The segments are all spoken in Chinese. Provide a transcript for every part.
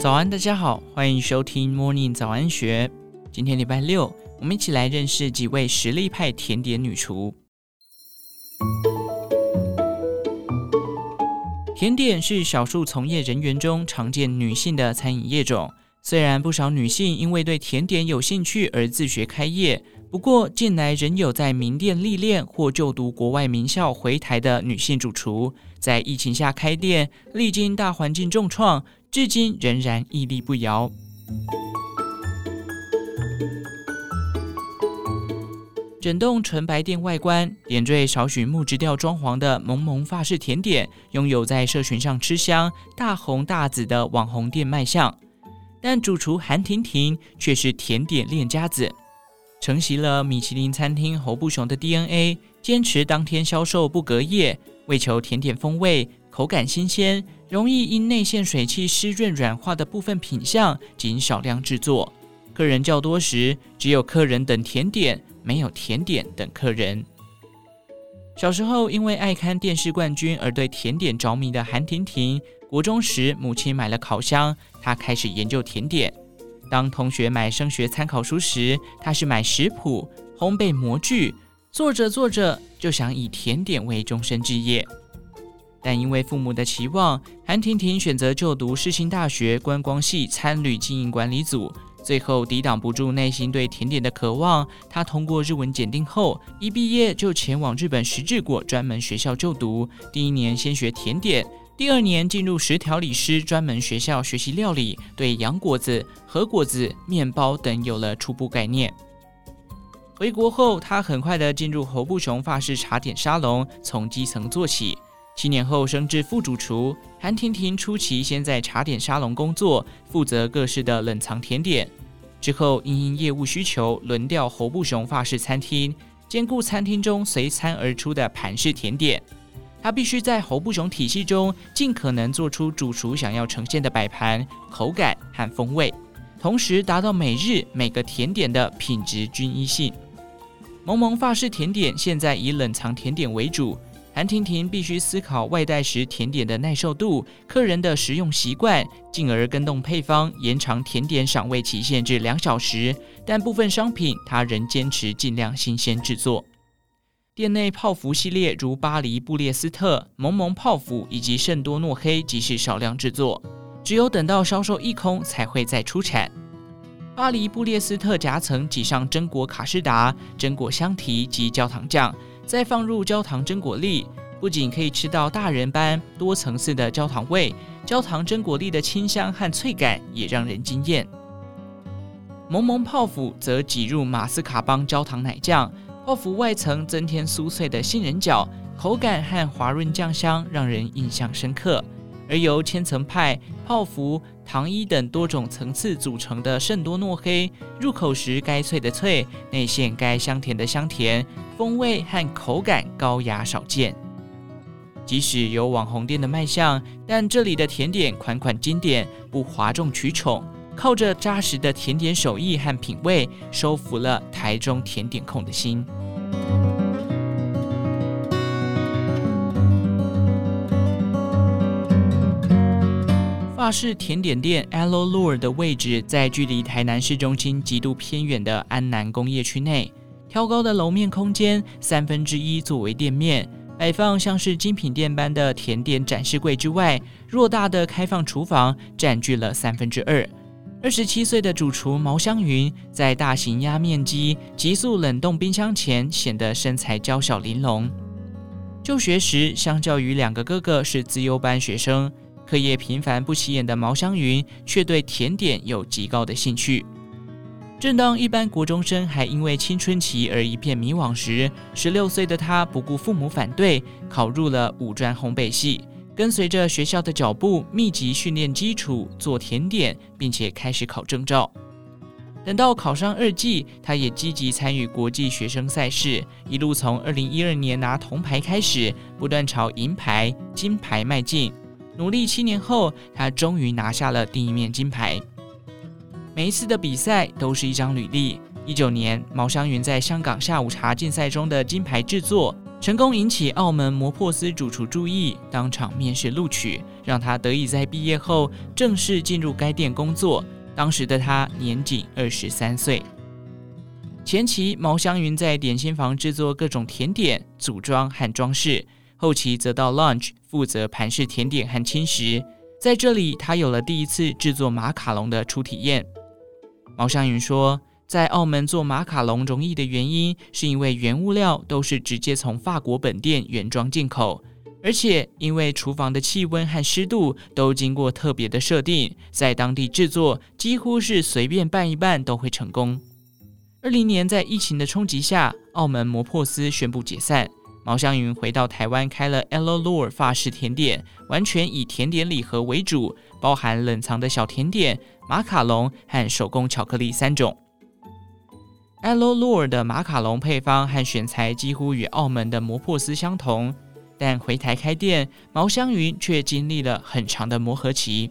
早安，大家好，欢迎收听 Morning 早安学。今天礼拜六，我们一起来认识几位实力派甜点女厨。甜点是少数从业人员中常见女性的餐饮业种。虽然不少女性因为对甜点有兴趣而自学开业，不过近来仍有在名店历练或就读国外名校回台的女性主厨，在疫情下开店，历经大环境重创，至今仍然屹立不摇。整栋纯白店外观点缀少许木质调装潢的萌萌法式甜点，拥有在社群上吃香、大红大紫的网红店卖相。但主厨韩婷婷却是甜点练家子，承袭了米其林餐厅侯不雄的 DNA，坚持当天销售不隔夜，为求甜点风味、口感新鲜，容易因内馅水汽湿润软化的部分品相，仅少量制作。客人较多时，只有客人等甜点，没有甜点等客人。小时候因为爱看电视冠军而对甜点着迷的韩婷婷。国中时，母亲买了烤箱，她开始研究甜点。当同学买升学参考书时，她是买食谱、烘焙模具。做着做着，就想以甜点为终身志业。但因为父母的期望，韩婷婷选择就读世新大学观光系餐旅经营管理组。最后抵挡不住内心对甜点的渴望，她通过日文检定后，一毕业就前往日本石治国专门学校就读。第一年先学甜点。第二年进入食调理师专门学校学习料理，对洋果子、和果子、面包等有了初步概念。回国后，他很快的进入侯布雄法式茶点沙龙，从基层做起。七年后升至副主厨。韩婷婷初期先在茶点沙龙工作，负责各式的冷藏甜点。之后因应业务需求，轮调侯布雄法式餐厅，兼顾餐厅中随餐而出的盘式甜点。他必须在侯布雄体系中尽可能做出主厨想要呈现的摆盘、口感和风味，同时达到每日每个甜点的品质均一性。萌萌法式甜点现在以冷藏甜点为主，韩婷婷必须思考外带时甜点的耐受度、客人的食用习惯，进而更动配方，延长甜点赏味期限至两小时。但部分商品，他仍坚持尽量新鲜制作。店内泡芙系列如巴黎布列斯特、萌萌泡芙以及圣多诺黑即是少量制作，只有等到销售一空才会再出产。巴黎布列斯特夹层挤上榛果卡士达、榛果香缇及焦糖酱，再放入焦糖榛果粒，不仅可以吃到大人般多层次的焦糖味，焦糖榛果粒的清香和脆感也让人惊艳。萌萌泡芙则挤入马斯卡邦焦糖奶酱。泡芙外层增添酥脆的杏仁角，口感和滑润酱香让人印象深刻。而由千层派、泡芙、糖衣等多种层次组成的圣多诺黑，入口时该脆的脆，内馅该香甜的香甜，风味和口感高雅少见。即使有网红店的卖相，但这里的甜点款款经典，不哗众取宠。靠着扎实的甜点手艺和品味，收服了台中甜点控的心。法式甜点店 Alo Lure 的位置在距离台南市中心极度偏远的安南工业区内，挑高的楼面空间三分之一作为店面，摆放像是精品店般的甜点展示柜之外，偌大的开放厨房占据了三分之二。二十七岁的主厨毛香云在大型压面机、急速冷冻冰箱前显得身材娇小玲珑。就学时，相较于两个哥哥是资优班学生，课业平凡不起眼的毛香云却对甜点有极高的兴趣。正当一般国中生还因为青春期而一片迷惘时，十六岁的他不顾父母反对，考入了五专烘焙系。跟随着学校的脚步，密集训练基础，做甜点，并且开始考证照。等到考上二技，他也积极参与国际学生赛事，一路从二零一二年拿铜牌开始，不断朝银牌、金牌迈进。努力七年后，他终于拿下了第一面金牌。每一次的比赛都是一张履历。一九年，毛香云在香港下午茶竞赛中的金牌制作。成功引起澳门摩珀斯主厨注意，当场面试录取，让他得以在毕业后正式进入该店工作。当时的他年仅二十三岁。前期毛香云在点心房制作各种甜点、组装和装饰，后期则到 Lunch 负责盘式甜点和轻食。在这里，他有了第一次制作马卡龙的初体验。毛香云说，在澳门做马卡龙容易的原因，是因为原物料都是直接从法国本店原装进口，而且因为厨房的气温和湿度都经过特别的设定，在当地制作几乎是随便拌一拌都会成功。二零年在疫情的冲击下，澳门摩珀斯宣布解散，毛香云回到台湾开了 Ellore 法式甜点，完全以甜点礼盒为主，包含冷藏的小甜点、马卡龙和手工巧克力三种。Ellore 的马卡龙配方和选材几乎与澳门的摩珀斯相同，但回台开店，毛香云却经历了很长的磨合期。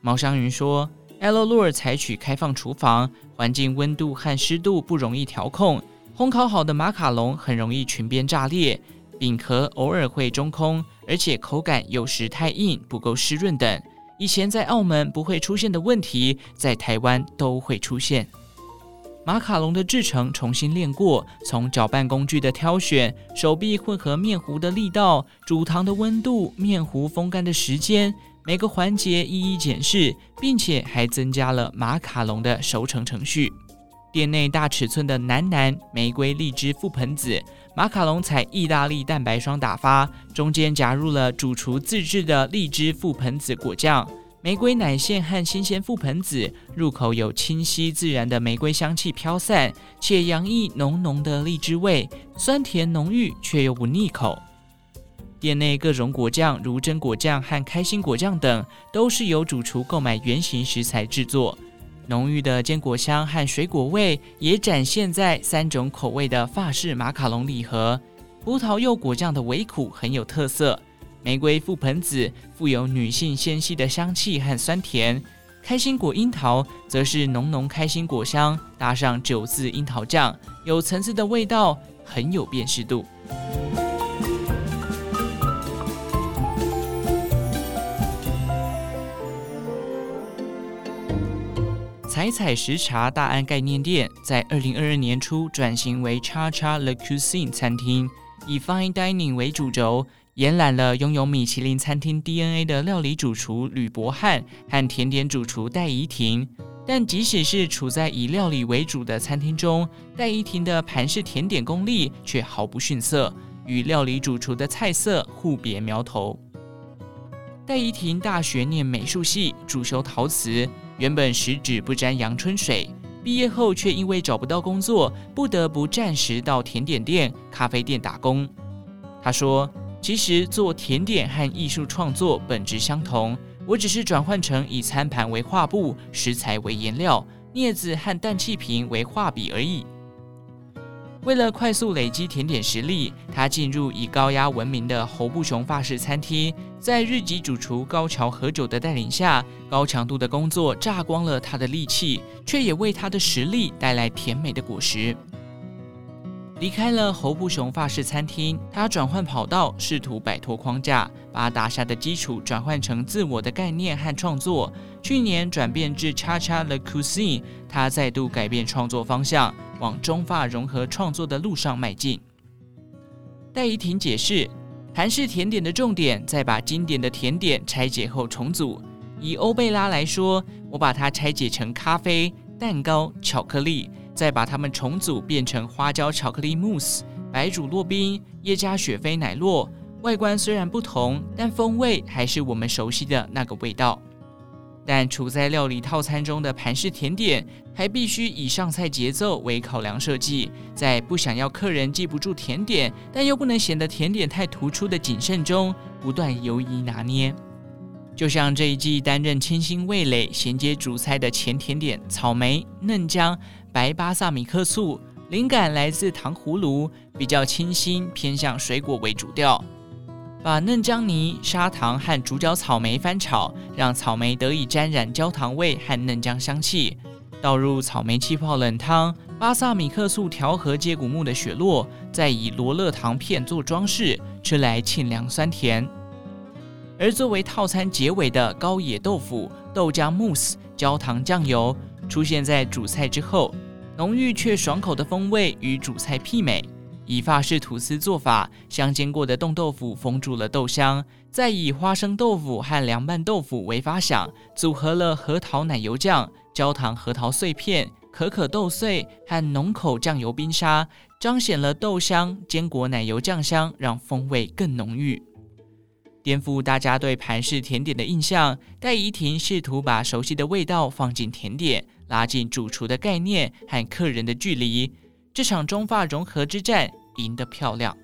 毛香云说，Ellore 采取开放厨房，环境温度和湿度不容易调控，烘烤好的马卡龙很容易裙边炸裂，饼壳偶尔会中空，而且口感有时太硬，不够湿润等。以前在澳门不会出现的问题，在台湾都会出现。马卡龙的制成重新练过，从搅拌工具的挑选、手臂混合面糊的力道、煮糖的温度、面糊风干的时间，每个环节一一检视，并且还增加了马卡龙的熟成程序。店内大尺寸的南南玫瑰荔枝覆盆子马卡龙采意大利蛋白霜打发，中间夹入了主厨自制的荔枝覆盆子果酱。玫瑰奶馅和新鲜覆盆子，入口有清晰自然的玫瑰香气飘散，且洋溢浓浓的荔枝味，酸甜浓郁却又不腻口。店内各种果酱，如榛果酱和开心果酱等，都是由主厨购买原型食材制作。浓郁的坚果香和水果味也展现在三种口味的法式马卡龙礼盒。葡萄柚果酱的微苦很有特色。玫瑰覆盆子富有女性纤细的香气和酸甜，开心果樱桃则是浓浓开心果香，搭上酒渍樱桃酱，有层次的味道，很有辨识度。采采时茶大安概念店在二零二二年初转型为 Cha Cha Le Cuisine 餐厅，以 Fine Dining 为主轴。延揽了拥有米其林餐厅 DNA 的料理主厨吕伯翰和甜点主厨戴怡婷，但即使是处在以料理为主的餐厅中，戴怡婷的盘式甜点功力却毫不逊色，与料理主厨的菜色互别苗头。戴怡婷大学念美术系，主修陶瓷，原本十指不沾阳春水，毕业后却因为找不到工作，不得不暂时到甜点店、咖啡店打工。他说。其实做甜点和艺术创作本质相同，我只是转换成以餐盘为画布、食材为颜料、镊子和氮气瓶为画笔而已。为了快速累积甜点实力，他进入以高压闻名的侯布雄发式餐厅，在日籍主厨高桥和久的带领下，高强度的工作榨光了他的力气，却也为他的实力带来甜美的果实。离开了侯布雄法式餐厅，他转换跑道，试图摆脱框架，把打下的基础转换成自我的概念和创作。去年转变至 Cha Cha Le Cuisine，他再度改变创作方向，往中法融合创作的路上迈进。戴怡婷解释，韩式甜点的重点在把经典的甜点拆解后重组。以欧贝拉来说，我把它拆解成咖啡、蛋糕、巧克力。再把它们重组变成花椒巧克力慕斯、白煮酪冰、耶加雪菲奶酪，外观虽然不同，但风味还是我们熟悉的那个味道。但处在料理套餐中的盘式甜点，还必须以上菜节奏为考量设计，在不想要客人记不住甜点，但又不能显得甜点太突出的谨慎中，不断犹疑拿捏。就像这一季担任清新味蕾衔接主菜的前甜点草莓嫩浆。白巴萨米克醋，灵感来自糖葫芦，比较清新，偏向水果为主调。把嫩姜泥、砂糖和主角草莓翻炒，让草莓得以沾染焦糖味和嫩姜香气。倒入草莓气泡冷汤，巴萨米克醋调和接骨木的雪落，再以罗勒糖片做装饰，吃来沁凉酸甜。而作为套餐结尾的高野豆腐、豆浆慕斯、焦糖酱油出现在主菜之后，浓郁却爽口的风味与主菜媲美。以法式吐司做法，香煎过的冻豆腐封住了豆香，再以花生豆腐和凉拌豆腐为发想，组合了核桃奶油酱、焦糖核桃碎片、可可豆碎和浓口酱油冰沙，彰显了豆香、坚果奶油酱香，让风味更浓郁。颠覆大家对盘式甜点的印象，戴宜婷试图把熟悉的味道放进甜点，拉近主厨的概念和客人的距离。这场中法融合之战赢得漂亮。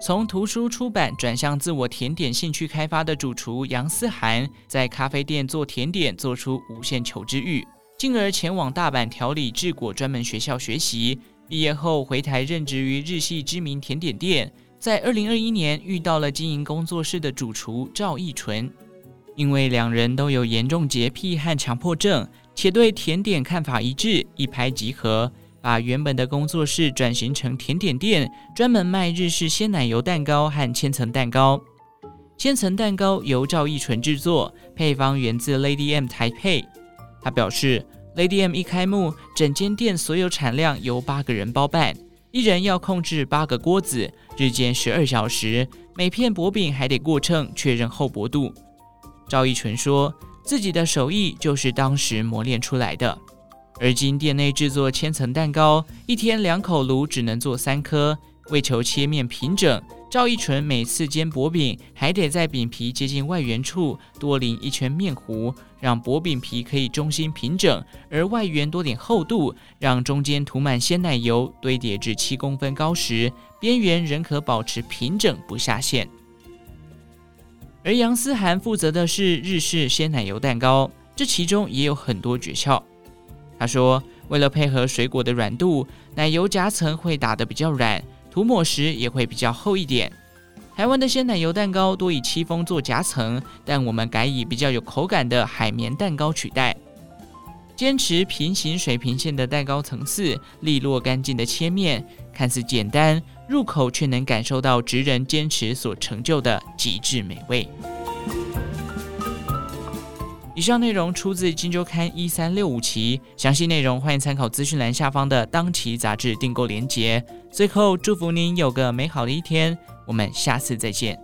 从图书出版转向自我甜点兴趣开发的主厨杨思涵，在咖啡店做甜点，做出无限求知欲，进而前往大阪调理制菓专门学校学习。毕业后回台任职于日系知名甜点店。在二零二一年遇到了经营工作室的主厨赵义纯，因为两人都有严重洁癖和强迫症，且对甜点看法一致，一拍即合，把原本的工作室转型成甜点店，专门卖日式鲜奶油蛋糕和千层蛋糕。千层蛋糕由赵义纯制作，配方源自 Lady M 台配。他表示，Lady M 一开幕，整间店所有产量由八个人包办。一人要控制八个锅子，日间十二小时，每片薄饼还得过秤确认厚薄度。赵一纯说自己的手艺就是当时磨练出来的。而今店内制作千层蛋糕，一天两口炉只能做三颗，为求切面平整。赵一纯每次煎薄饼，还得在饼皮接近外缘处多淋一圈面糊，让薄饼皮可以中心平整，而外缘多点厚度，让中间涂满鲜奶油，堆叠至七公分高时，边缘仍可保持平整不下陷。而杨思涵负责的是日式鲜奶油蛋糕，这其中也有很多诀窍。他说，为了配合水果的软度，奶油夹层会打得比较软。涂抹时也会比较厚一点。台湾的鲜奶油蛋糕多以戚风做夹层，但我们改以比较有口感的海绵蛋糕取代。坚持平行水平线的蛋糕层次，利落干净的切面，看似简单，入口却能感受到职人坚持所成就的极致美味。以上内容出自《金周刊》一三六五期，详细内容欢迎参考资讯栏下方的当期杂志订购链接。最后，祝福您有个美好的一天，我们下次再见。